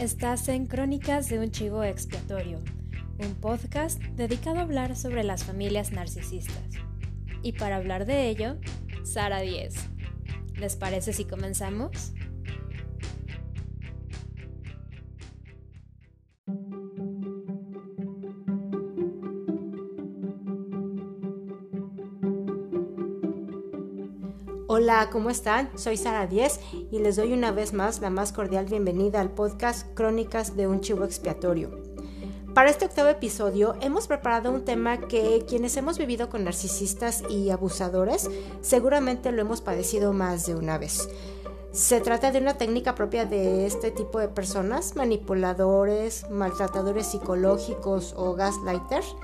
Estás en Crónicas de un Chivo Expiatorio, un podcast dedicado a hablar sobre las familias narcisistas. Y para hablar de ello, Sara 10. ¿Les parece si comenzamos? Hola, ¿cómo están? Soy Sara Díez y les doy una vez más la más cordial bienvenida al podcast Crónicas de un Chivo Expiatorio. Para este octavo episodio hemos preparado un tema que quienes hemos vivido con narcisistas y abusadores seguramente lo hemos padecido más de una vez. Se trata de una técnica propia de este tipo de personas, manipuladores, maltratadores psicológicos o gaslighters,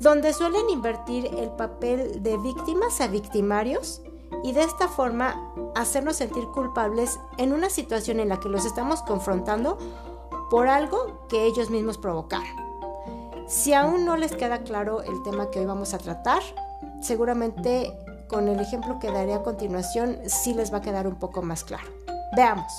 donde suelen invertir el papel de víctimas a victimarios y de esta forma hacernos sentir culpables en una situación en la que los estamos confrontando por algo que ellos mismos provocaron. Si aún no les queda claro el tema que hoy vamos a tratar, seguramente con el ejemplo que daré a continuación sí les va a quedar un poco más claro. Veamos.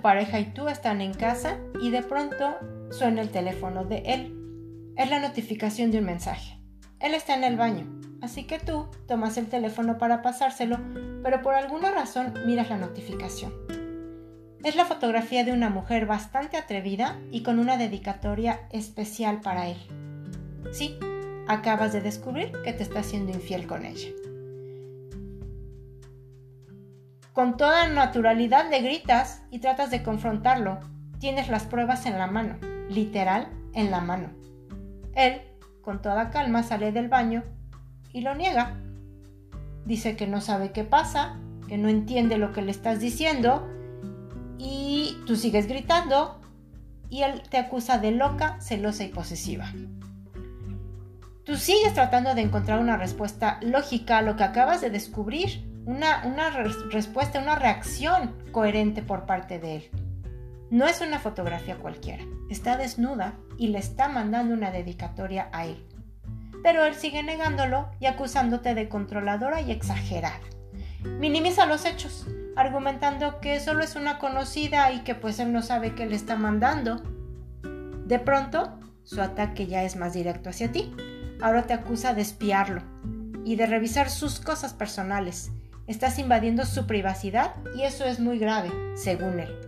Pareja y tú están en casa y de pronto suena el teléfono de él. Es la notificación de un mensaje. Él está en el baño, así que tú tomas el teléfono para pasárselo, pero por alguna razón miras la notificación. Es la fotografía de una mujer bastante atrevida y con una dedicatoria especial para él. Sí, acabas de descubrir que te está siendo infiel con ella. Con toda naturalidad le gritas y tratas de confrontarlo. Tienes las pruebas en la mano, literal en la mano. Él, con toda calma, sale del baño y lo niega. Dice que no sabe qué pasa, que no entiende lo que le estás diciendo y tú sigues gritando y él te acusa de loca, celosa y posesiva. Tú sigues tratando de encontrar una respuesta lógica a lo que acabas de descubrir una, respuesta, una reacción coherente por parte de él. No es una fotografía cualquiera, está desnuda y le está mandando una dedicatoria a él. Pero él sigue negándolo y acusándote de controladora y exagerada. Minimiza los hechos, argumentando que solo es una conocida y que pues él no sabe qué le está mandando. De pronto, su ataque ya es más directo hacia ti. Ahora te acusa de espiarlo y de revisar sus cosas personales, Estás invadiendo su privacidad y eso es muy grave, según él.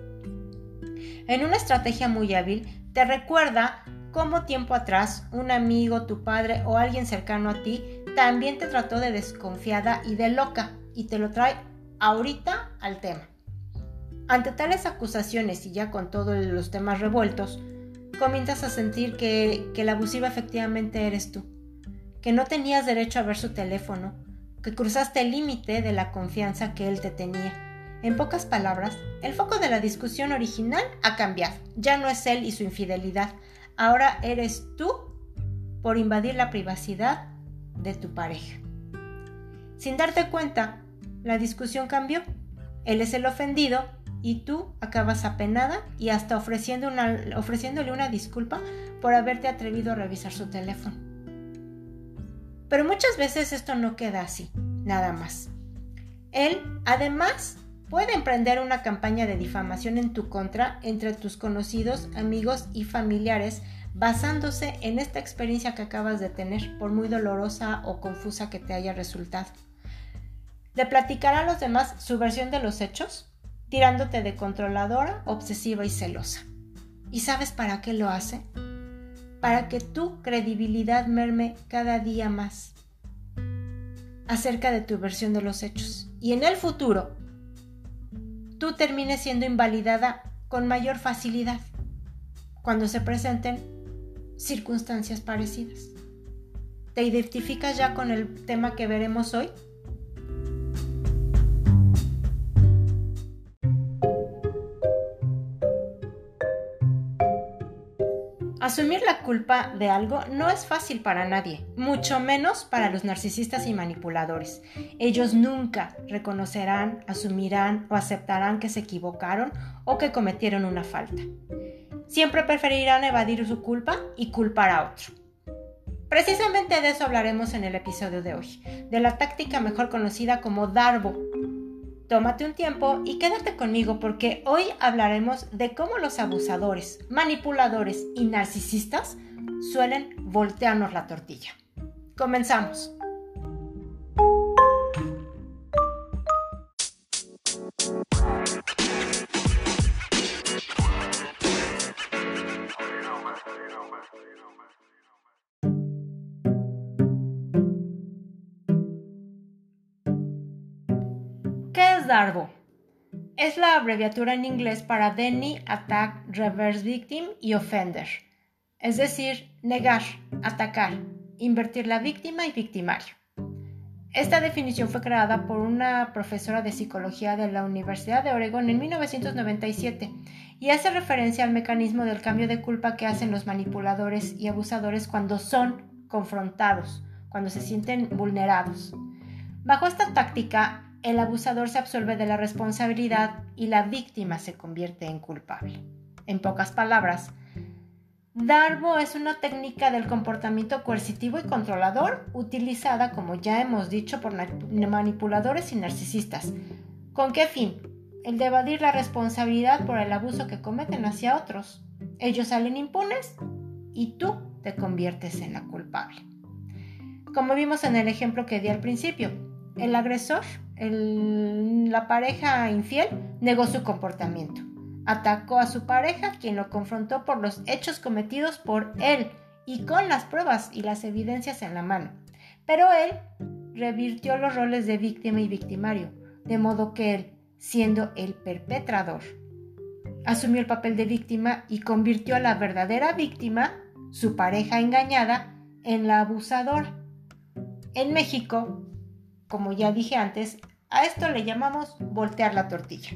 En una estrategia muy hábil, te recuerda cómo tiempo atrás un amigo, tu padre o alguien cercano a ti también te trató de desconfiada y de loca y te lo trae ahorita al tema. Ante tales acusaciones y ya con todos los temas revueltos, comienzas a sentir que, que la abusiva efectivamente eres tú, que no tenías derecho a ver su teléfono, que cruzaste el límite de la confianza que él te tenía. En pocas palabras, el foco de la discusión original ha cambiado. Ya no es él y su infidelidad. Ahora eres tú por invadir la privacidad de tu pareja. Sin darte cuenta, la discusión cambió. Él es el ofendido y tú acabas apenada y hasta ofreciéndole una disculpa por haberte atrevido a revisar su teléfono. Pero muchas veces esto no queda así, nada más. Él, además, puede emprender una campaña de difamación en tu contra entre tus conocidos, amigos y familiares basándose en esta experiencia que acabas de tener, por muy dolorosa o confusa que te haya resultado. Le platicará a los demás su versión de los hechos, tirándote de controladora, obsesiva y celosa. ¿Y sabes para qué lo hace? Para que tu credibilidad merme cada día más acerca de tu versión de los hechos. Y en el futuro, tú termines siendo invalidada con mayor facilidad cuando se presenten circunstancias parecidas. ¿Te identificas ya con el tema que veremos hoy? Asumir la culpa de algo no es fácil para nadie, mucho menos para los narcisistas y manipuladores. Ellos nunca reconocerán, asumirán o aceptarán que se equivocaron o que cometieron una falta. Siempre preferirán evadir su culpa y culpar a otro. Precisamente de eso hablaremos en el episodio de hoy, de la táctica mejor conocida como Darbo Tómate un tiempo y quédate conmigo porque hoy hablaremos de cómo los abusadores, manipuladores y narcisistas suelen voltearnos la tortilla. Comenzamos. DARBO. Es la abreviatura en inglés para Denny Attack Reverse Victim y Offender, es decir, negar, atacar, invertir la víctima y victimario. Esta definición fue creada por una profesora de psicología de la Universidad de Oregon en 1997 y hace referencia al mecanismo del cambio de culpa que hacen los manipuladores y abusadores cuando son confrontados, cuando se sienten vulnerados. Bajo esta táctica, el abusador se absuelve de la responsabilidad y la víctima se convierte en culpable. En pocas palabras, Darbo es una técnica del comportamiento coercitivo y controlador utilizada, como ya hemos dicho, por manipuladores y narcisistas. ¿Con qué fin? El de evadir la responsabilidad por el abuso que cometen hacia otros. Ellos salen impunes y tú te conviertes en la culpable. Como vimos en el ejemplo que di al principio, el agresor la pareja infiel negó su comportamiento. Atacó a su pareja, quien lo confrontó por los hechos cometidos por él y con las pruebas y las evidencias en la mano. Pero él revirtió los roles de víctima y victimario, de modo que él, siendo el perpetrador, asumió el papel de víctima y convirtió a la verdadera víctima, su pareja engañada, en la abusadora. En México, como ya dije antes, a esto le llamamos voltear la tortilla.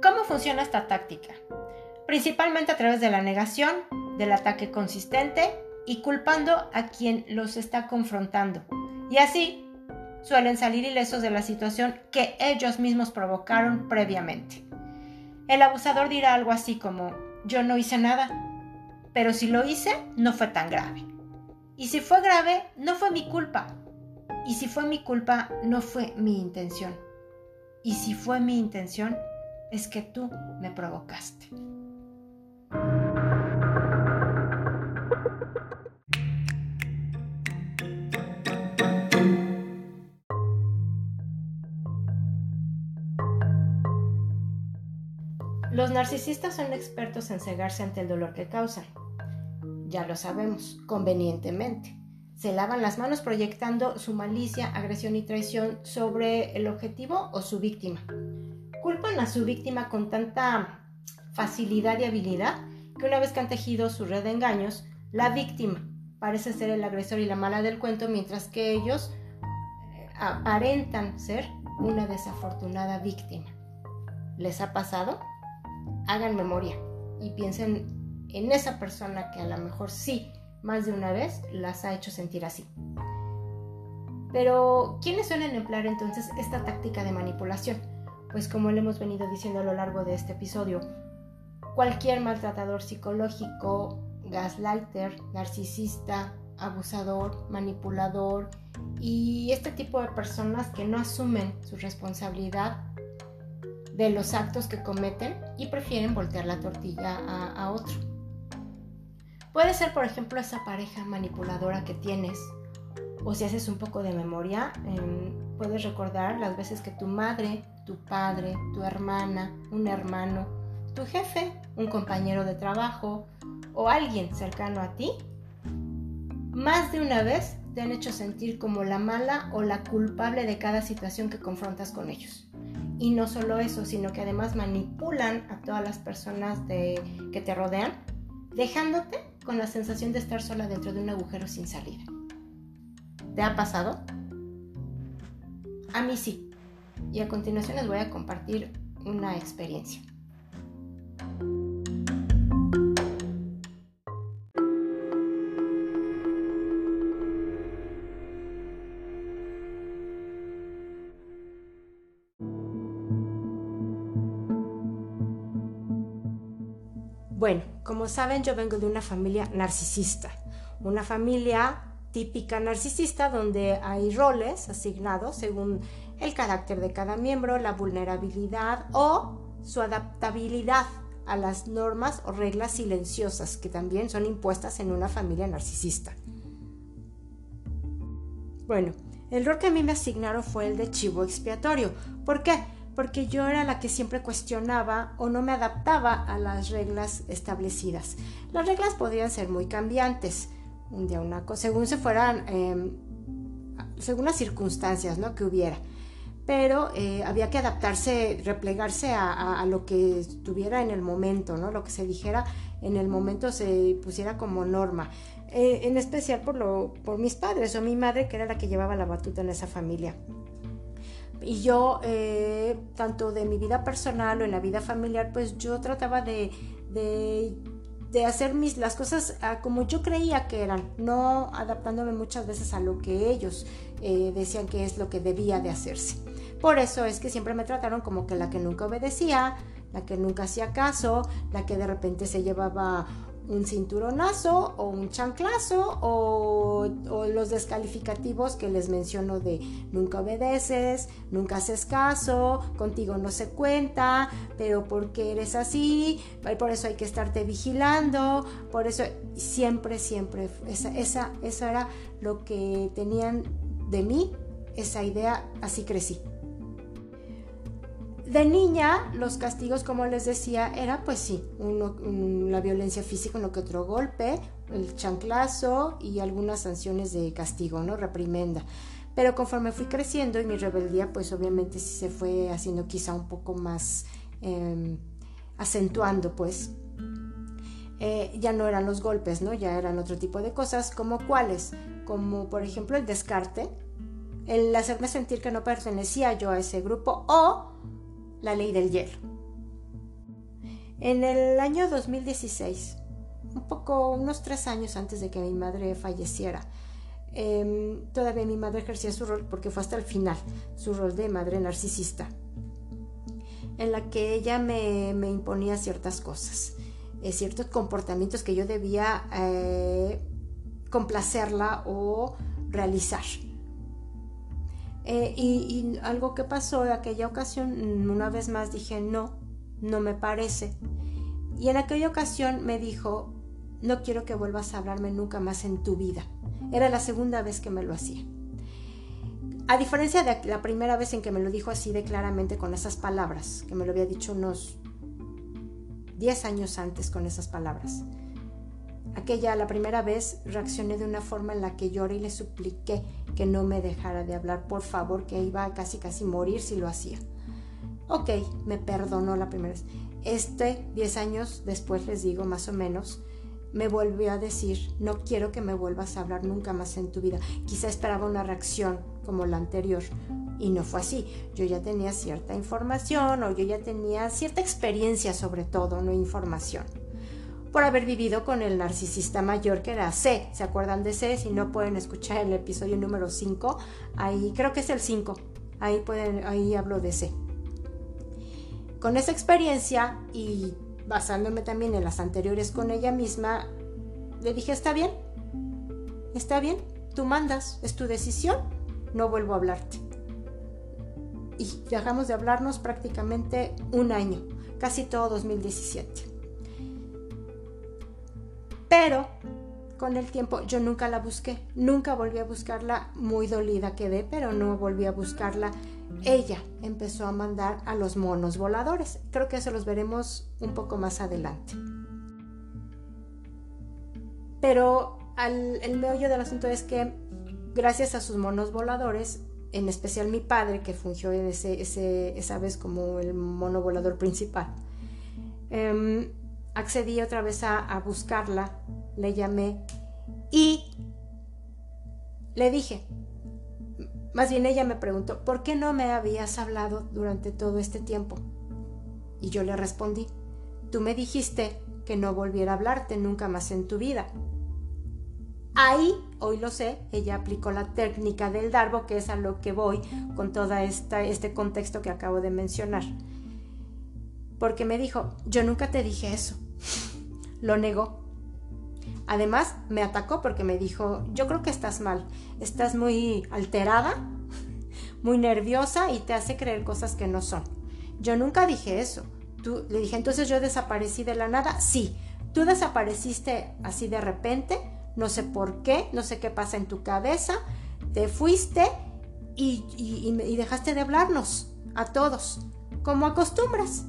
¿Cómo funciona esta táctica? Principalmente a través de la negación, del ataque consistente y culpando a quien los está confrontando. Y así suelen salir ilesos de la situación que ellos mismos provocaron previamente. El abusador dirá algo así como, yo no hice nada, pero si lo hice, no fue tan grave. Y si fue grave, no fue mi culpa. Y si fue mi culpa, no fue mi intención. Y si fue mi intención, es que tú me provocaste. Los narcisistas son expertos en cegarse ante el dolor que causan. Ya lo sabemos, convenientemente. Se lavan las manos proyectando su malicia, agresión y traición sobre el objetivo o su víctima. Culpan a su víctima con tanta facilidad y habilidad que una vez que han tejido su red de engaños, la víctima parece ser el agresor y la mala del cuento, mientras que ellos eh, aparentan ser una desafortunada víctima. ¿Les ha pasado? Hagan memoria y piensen en esa persona que a lo mejor sí, más de una vez, las ha hecho sentir así. Pero, ¿quiénes suelen emplear entonces esta táctica de manipulación? Pues como le hemos venido diciendo a lo largo de este episodio, cualquier maltratador psicológico, gaslighter, narcisista, abusador, manipulador y este tipo de personas que no asumen su responsabilidad de los actos que cometen y prefieren voltear la tortilla a, otro. Puede ser, por ejemplo, esa pareja manipuladora que tienes, o si haces un poco de memoria, em, puedes recordar las veces que tu madre, tu padre, tu hermana, un hermano, tu jefe, un compañero de trabajo o alguien cercano a ti, más de una vez te han hecho sentir como la mala o la culpable de cada situación que confrontas con ellos. Y no solo eso, sino que además manipulan a todas las personas que te rodean, dejándote con la sensación de estar sola dentro de un agujero sin salida. ¿Te ha pasado? A mí sí. Y a continuación les voy a compartir una experiencia. Como saben, yo vengo de una familia narcisista, una familia típica narcisista donde hay roles asignados según el carácter de cada miembro, la vulnerabilidad o su adaptabilidad a las normas o reglas silenciosas que también son impuestas en una familia narcisista. Bueno, el rol que a mí me asignaron fue el de chivo expiatorio. ¿Por qué? Porque yo era la que siempre cuestionaba o no me adaptaba a las reglas establecidas. Las reglas podían ser muy cambiantes, un día una cosa, según se fueran, em, según las circunstancias ¿no? que hubiera. Pero eh, había que adaptarse, replegarse a, lo que estuviera en el momento, ¿no? Lo que se dijera en el momento se pusiera como norma. Eh, en especial por, lo, por mis padres o mi madre, que era la que llevaba la batuta en esa familia. Y yo, eh, tanto de mi vida personal o en la vida familiar, pues yo trataba de, de, hacer mis, las cosas como yo creía que eran, no adaptándome muchas veces a lo que ellos eh, decían que es lo que debía de hacerse. Por eso es que siempre me trataron como que la que nunca obedecía, la que nunca hacía caso, la que de repente se llevaba un cinturonazo o un chanclazo o, los descalificativos que les menciono de nunca obedeces, nunca haces caso, contigo no se cuenta, pero porque eres así, por eso hay que estarte vigilando, por eso siempre, siempre, esa, esa, eso era lo que tenían de mí, esa idea, así crecí. De niña, los castigos, como les decía, era pues sí, la violencia física, uno que otro golpe, el chanclazo y algunas sanciones de castigo, ¿no? Reprimenda. Pero conforme fui creciendo y mi rebeldía, pues obviamente sí se fue haciendo quizá un poco más em, acentuando, pues. Eh, ya no eran los golpes, ¿no? Ya eran otro tipo de cosas, como cuáles, como por ejemplo el descarte, el hacerme sentir que no pertenecía yo a ese grupo o la ley del hielo. En el año 2016, un poco, unos tres años antes de que mi madre falleciera, em, todavía mi madre ejercía su rol, porque fue hasta el final, su rol de madre narcisista, en la que ella me, imponía ciertas cosas, eh, ciertos comportamientos que yo debía eh, complacerla o realizar. Eh, y, algo que pasó en aquella ocasión, una vez más dije, no, no me parece. Y en aquella ocasión me dijo, no quiero que vuelvas a hablarme nunca más en tu vida. Era la segunda vez que me lo hacía. A diferencia de la primera vez en que me lo dijo así de claramente con esas palabras, que me lo había dicho unos 10 años antes con esas palabras. Aquella, la primera vez, reaccioné de una forma en la que lloré y le supliqué que no me dejara de hablar, por favor, que iba a casi casi morir si lo hacía. Ok, me perdonó la primera vez. Este, diez años después, les digo más o menos, me volvió a decir, no quiero que me vuelvas a hablar nunca más en tu vida. Quizá esperaba una reacción como la anterior y no fue así. Yo ya tenía cierta información o yo ya tenía cierta experiencia sobre todo, no información por haber vivido con el narcisista mayor que era C. ¿Se acuerdan de C? Si no pueden escuchar el episodio número 5, ahí creo que es el 5. Ahí pueden ahí hablo de C. Con esa experiencia y basándome también en las anteriores con ella misma, le dije, "Está bien. Está bien, tú mandas, es tu decisión, no vuelvo a hablarte." Y dejamos de hablarnos prácticamente un año, casi todo 2017. Pero con el tiempo yo nunca la busqué, nunca volví a buscarla, muy dolida quedé, pero no volví a buscarla. Ella empezó a mandar a los monos voladores. Creo que eso los veremos un poco más adelante. Pero el meollo del asunto es que gracias a sus monos voladores, en especial mi padre, que fungió ese, esa vez como el mono volador principal, em, accedí otra vez a, buscarla, le llamé y le dije, más bien ella me preguntó, ¿por qué no me habías hablado durante todo este tiempo? Y yo le respondí, tú me dijiste que no volviera a hablarte nunca más en tu vida. Ahí, hoy lo sé, ella aplicó la técnica del darbo, que es a lo que voy con todo este contexto que acabo de mencionar. Porque me dijo, yo nunca te dije eso. Lo negó. Además, me atacó porque me dijo, yo creo que estás mal, estás muy alterada, muy nerviosa y te hace creer cosas que no son. Yo nunca dije eso. Tú, le dije, entonces yo desaparecí de la nada. Sí, tú desapareciste así de repente, no sé por qué, no sé qué pasa en tu cabeza, te fuiste y, y dejaste de hablarnos a todos, como acostumbras.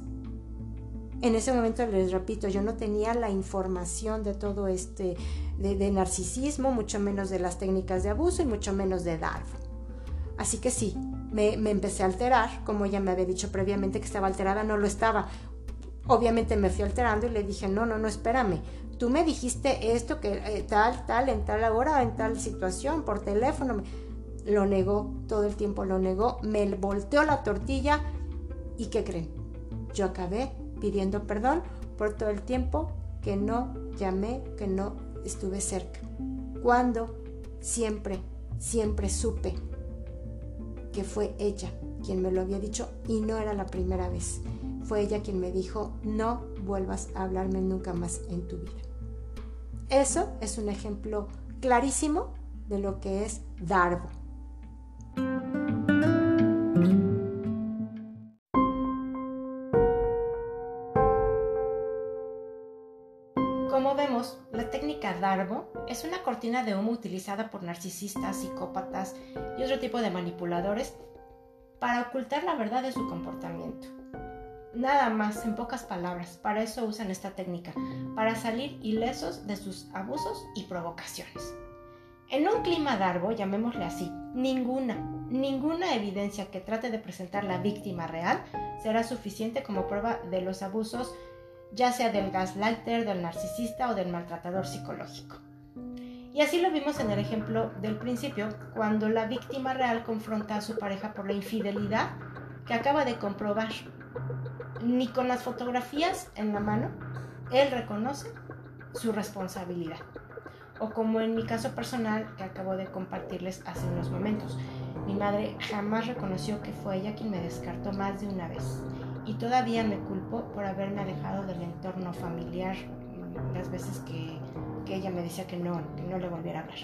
En ese momento les repito, yo no tenía la información de todo este, de, narcisismo, mucho menos de las técnicas de abuso y mucho menos de Darvo. Así que sí, me, empecé a alterar, como ella me había dicho previamente que estaba alterada, no lo estaba. Obviamente me fui alterando y le dije, no, no, no, espérame. Tú me dijiste esto, que eh, tal, tal, en tal hora, en tal situación, por teléfono. Lo negó, todo el tiempo lo negó, me volteó la tortilla y ¿qué creen? Yo acabé pidiendo perdón por todo el tiempo que no llamé, que no estuve cerca. Cuando siempre, siempre supe que fue ella quien me lo había dicho y no era la primera vez. Fue ella quien me dijo, no vuelvas a hablarme nunca más en tu vida. Eso es un ejemplo clarísimo de lo que es Darbo. Es una cortina de humo utilizada por narcisistas, psicópatas y otro tipo de manipuladores para ocultar la verdad de su comportamiento. Nada más, en pocas palabras, para eso usan esta técnica, para salir ilesos de sus abusos y provocaciones. En un clima darbo, llamémosle así, ninguna, ninguna evidencia que trate de presentar la víctima real será suficiente como prueba de los abusos ya sea del gaslighter, del narcisista o del maltratador psicológico. Y así lo vimos en el ejemplo del principio, cuando la víctima real confronta a su pareja por la infidelidad que acaba de comprobar. Ni con las fotografías en la mano, él reconoce su responsabilidad. O como en mi caso personal que acabo de compartirles hace unos momentos. Mi madre jamás reconoció que fue ella quien me descartó más de una vez y todavía me culpo por haberme alejado del entorno familiar las veces que, ella me decía que no, que no le volviera a hablar.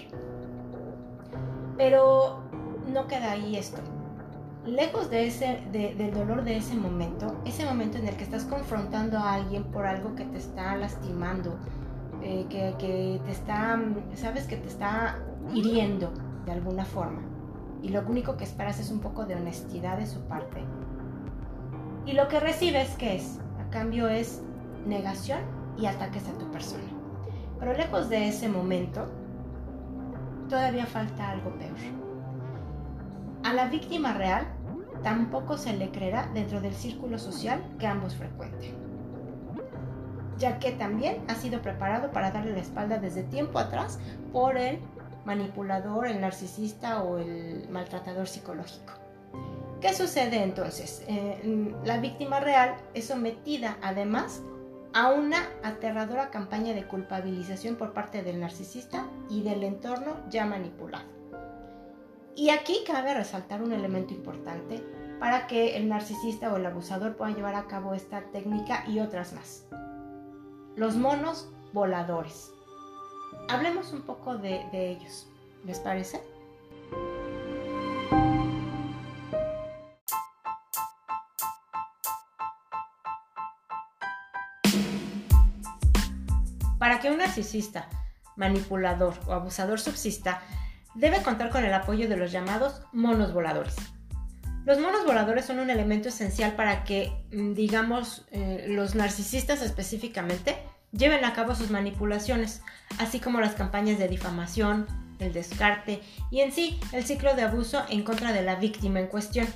Pero no queda ahí esto. Lejos de ese, del dolor de ese momento, ese momento en el que estás confrontando a alguien por algo que te está lastimando, eh, que, que te está, sabes que te está hiriendo de alguna forma, y lo único que esperas es un poco de honestidad de su parte, y lo que recibes, ¿qué es? A cambio es negación y ataques a tu persona. Pero lejos de ese momento, todavía falta algo peor. A la víctima real tampoco se le creerá dentro del círculo social que ambos frecuenten, ya que también ha sido preparado para darle la espalda desde tiempo atrás por el manipulador, el narcisista o el maltratador psicológico. ¿Qué sucede entonces? Eh, la víctima real es sometida además a una aterradora campaña de culpabilización por parte del narcisista y del entorno ya manipulado. Y aquí cabe resaltar un elemento importante para que el narcisista o el abusador pueda llevar a cabo esta técnica y otras más. Los monos voladores. Hablemos un poco de, de ellos, ¿les parece? Un narcisista, manipulador o abusador subsista, debe contar con el apoyo de los llamados monos voladores. Los monos voladores son un elemento esencial para que, mm, digamos, eh, los narcisistas específicamente lleven a cabo sus manipulaciones, así como las campañas de difamación, el descarte y en sí el ciclo de abuso en contra de la víctima en cuestión.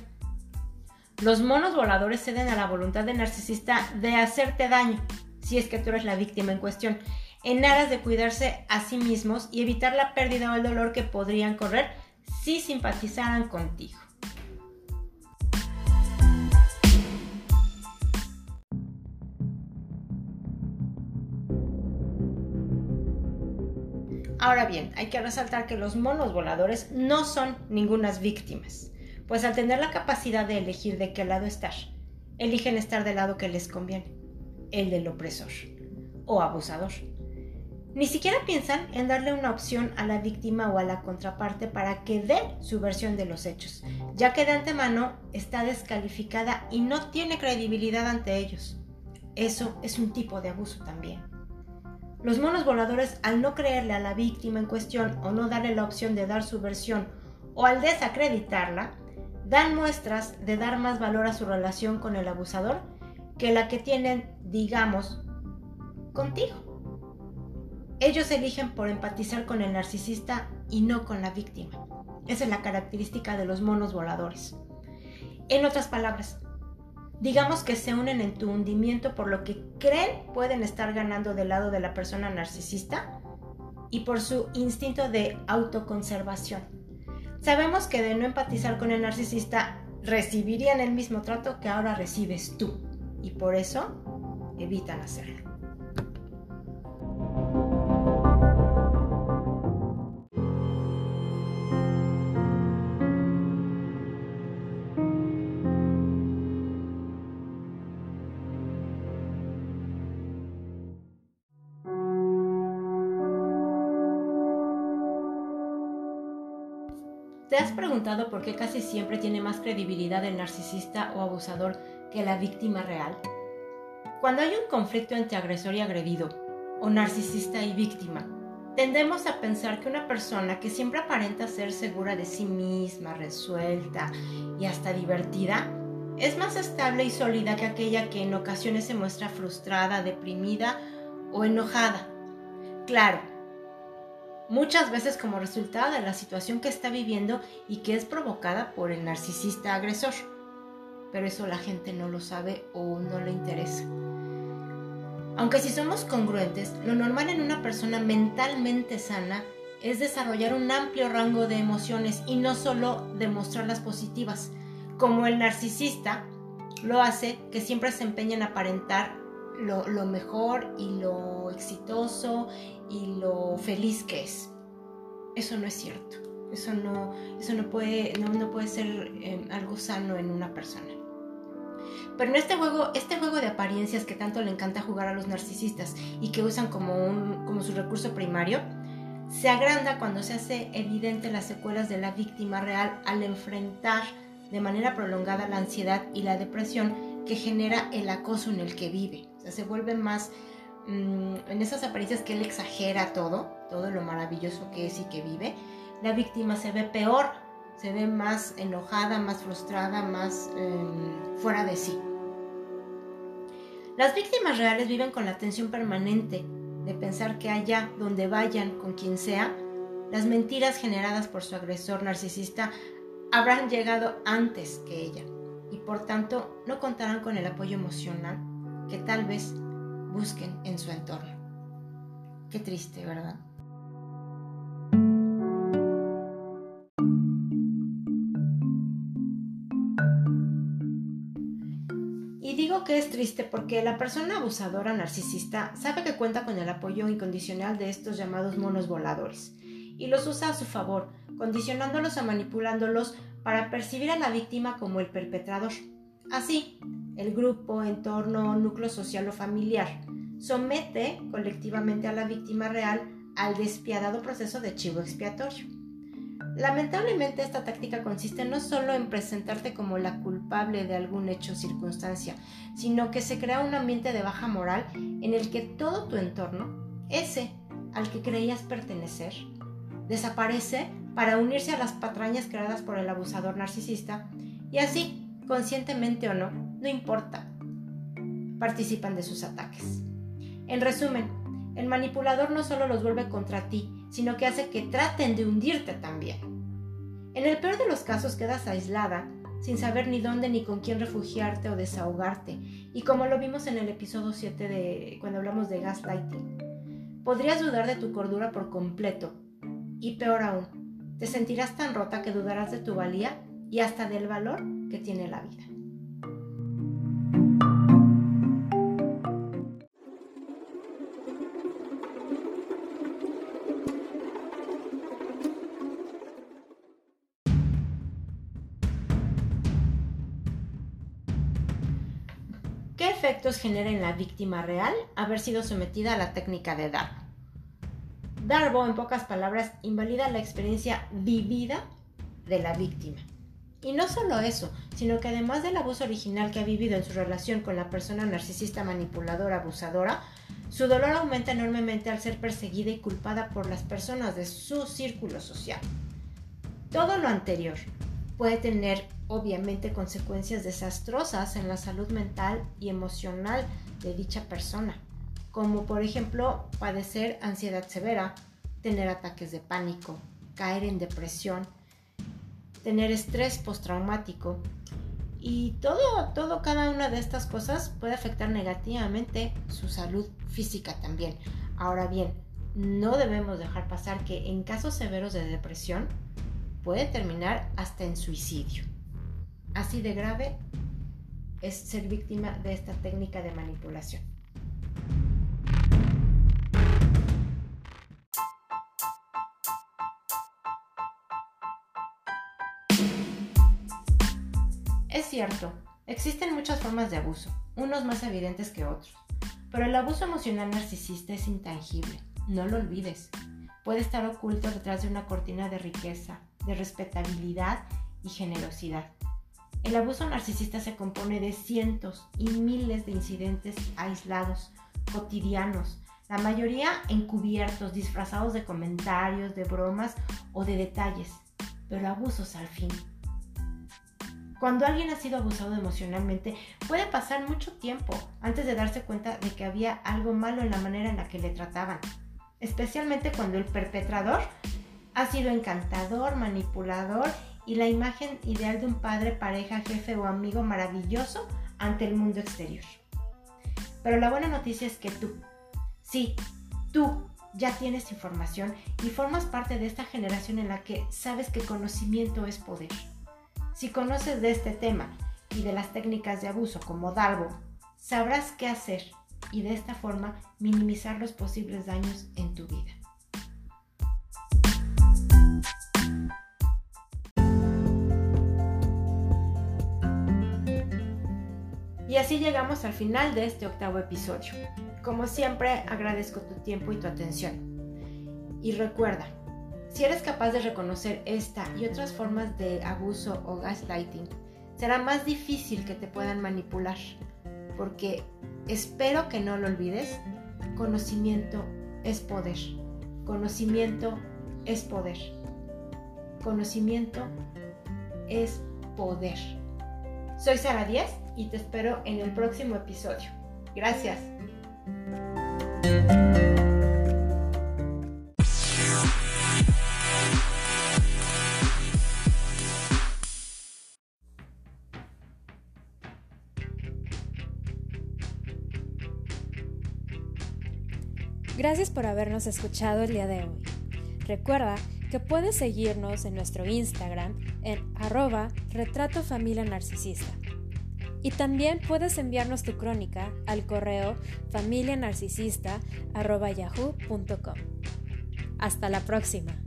Los monos voladores ceden a la voluntad del narcisista de hacerte daño, si es que tú eres la víctima en cuestión, en aras de cuidarse a sí mismos y evitar la pérdida o el dolor que podrían correr si simpatizaran contigo. Ahora bien, hay que resaltar que los monos voladores no son ningunas víctimas, pues al tener la capacidad de elegir de qué lado estar, eligen estar del lado que les conviene, el del opresor o abusador. Ni siquiera piensan en darle una opción a la víctima o a la contraparte para que dé su versión de los hechos, ya que de antemano está descalificada y no tiene credibilidad ante ellos. Eso es un tipo de abuso también. Los monos voladores, al no creerle a la víctima en cuestión o no darle la opción de dar su versión o al desacreditarla, dan muestras de dar más valor a su relación con el abusador que la que tienen, digamos, contigo. Ellos eligen por empatizar con el narcisista y no con la víctima. Esa es la característica de los monos voladores. En otras palabras, digamos que se unen en tu hundimiento por lo que creen pueden estar ganando del lado de la persona narcisista y por su instinto de autoconservación. Sabemos que de no empatizar con el narcisista recibirían el mismo trato que ahora recibes tú y por eso evitan hacerlo. Preguntado por qué casi siempre tiene más credibilidad el narcisista o abusador que la víctima real? Cuando hay un conflicto entre agresor y agredido, o narcisista y víctima, tendemos a pensar que una persona que siempre aparenta ser segura de sí misma, resuelta y hasta divertida, es más estable y sólida que aquella que en ocasiones se muestra frustrada, deprimida o enojada. Claro, muchas veces como resultado de la situación que está viviendo y que es provocada por el narcisista agresor. Pero eso la gente no lo sabe o no le interesa. Aunque si somos congruentes, lo normal en una persona mentalmente sana es desarrollar un amplio rango de emociones y no solo demostrar las positivas, como el narcisista lo hace, que siempre se empeña en aparentar lo, mejor y lo exitoso y lo feliz que es. Eso no es cierto. Eso no, eso no, puede, no, puede ser eh, algo sano en una persona. Pero en este juego, este juego de apariencias que tanto le encanta jugar a los narcisistas y que usan como, un, como su recurso primario, se agranda cuando se hace evidente las secuelas de la víctima real al enfrentar de manera prolongada la ansiedad y la depresión que genera el acoso en el que vive. Se vuelve más Mm, en esas apariencias que él exagera todo, todo lo maravilloso que es y que vive, la víctima se ve peor, se ve más enojada, más frustrada, más em, fuera de sí. Las víctimas reales viven con la tensión permanente de pensar que allá donde vayan, con quien sea, las mentiras generadas por su agresor narcisista habrán llegado antes que ella y por tanto no contarán con el apoyo emocional que tal vez busquen en su entorno. Qué triste, ¿verdad? Y digo que es triste porque la persona abusadora narcisista sabe que cuenta con el apoyo incondicional de estos llamados monos voladores y los usa a su favor, condicionándolos o manipulándolos para percibir a la víctima como el perpetrador. Así, el grupo, entorno, núcleo social o familiar somete colectivamente a la víctima real al despiadado proceso de chivo expiatorio. Lamentablemente esta táctica consiste no solo en presentarte como la culpable de algún hecho o circunstancia, sino que se crea un ambiente de baja moral en el que todo tu entorno, ese al que creías pertenecer, desaparece para unirse a las patrañas creadas por el abusador narcisista y así, conscientemente o no, importa, participan de sus ataques. En resumen, el manipulador no solo los vuelve contra ti, sino que hace que traten de hundirte también. En el peor de los casos quedas aislada, sin saber ni dónde ni con quién refugiarte o desahogarte, y como lo vimos en el episodio 7 de cuando hablamos de gaslighting. Podrías dudar de tu cordura por completo, y peor aún, Te sentirás tan rota que dudarás de tu valía y hasta del valor que tiene la vida. Genera en la víctima real haber sido sometida a la técnica de Darbo? Darbo, en pocas palabras, invalida la experiencia vivida de la víctima. Y no solo eso, sino que además del abuso original que ha vivido en su relación con la persona narcisista manipuladora abusadora, su dolor aumenta enormemente al ser perseguida y culpada por las personas de su círculo social. Todo lo anterior puede tener obviamente consecuencias desastrosas en la salud mental y emocional de dicha persona, como por ejemplo padecer ansiedad severa, tener ataques de pánico, caer en depresión, tener estrés postraumático y todo, todo, cada una de estas cosas puede afectar negativamente su salud física también. Ahora bien, no debemos dejar pasar que en casos severos de depresión puede terminar hasta en suicidio. Así de grave es ser víctima de esta técnica de manipulación. Es cierto, existen muchas formas de abuso, unos más evidentes que otros, pero el abuso emocional narcisista es intangible, no lo olvides. Puede estar oculto detrás de una cortina de riqueza, de respetabilidad y generosidad. El abuso narcisista se compone de cientos y miles de incidentes aislados, cotidianos, la mayoría encubiertos, disfrazados de comentarios, de bromas o de detalles, pero abusos al fin. Cuando alguien ha sido abusado emocionalmente, puede pasar mucho tiempo antes de darse cuenta de que había algo malo en la manera en la que le trataban, especialmente cuando el perpetrador ha sido encantador, manipulador y la imagen ideal de un padre, pareja, jefe o amigo maravilloso ante el mundo exterior. Pero la buena noticia es que tú, sí, tú ya tienes información y formas parte de esta generación en la que sabes que conocimiento es poder. Si conoces de este tema y de las técnicas de abuso como Dalbo, sabrás qué hacer y de esta forma minimizar los posibles daños en tu vida. Y así llegamos al final de este octavo episodio. Como siempre, agradezco tu tiempo y tu atención. Y recuerda, si eres capaz de reconocer esta y otras formas de abuso o gaslighting, será más difícil que te puedan manipular. Porque espero que no lo olvides, conocimiento es poder. Conocimiento es poder. Conocimiento es poder. Soy Sara Díaz y te espero en el próximo episodio. Gracias. Gracias por habernos escuchado el día de hoy. Recuerda que puedes seguirnos en nuestro Instagram en arroba retrato familia narcisista. Y también puedes enviarnos tu crónica al correo familianarcisista.yahoo.com. Hasta la próxima.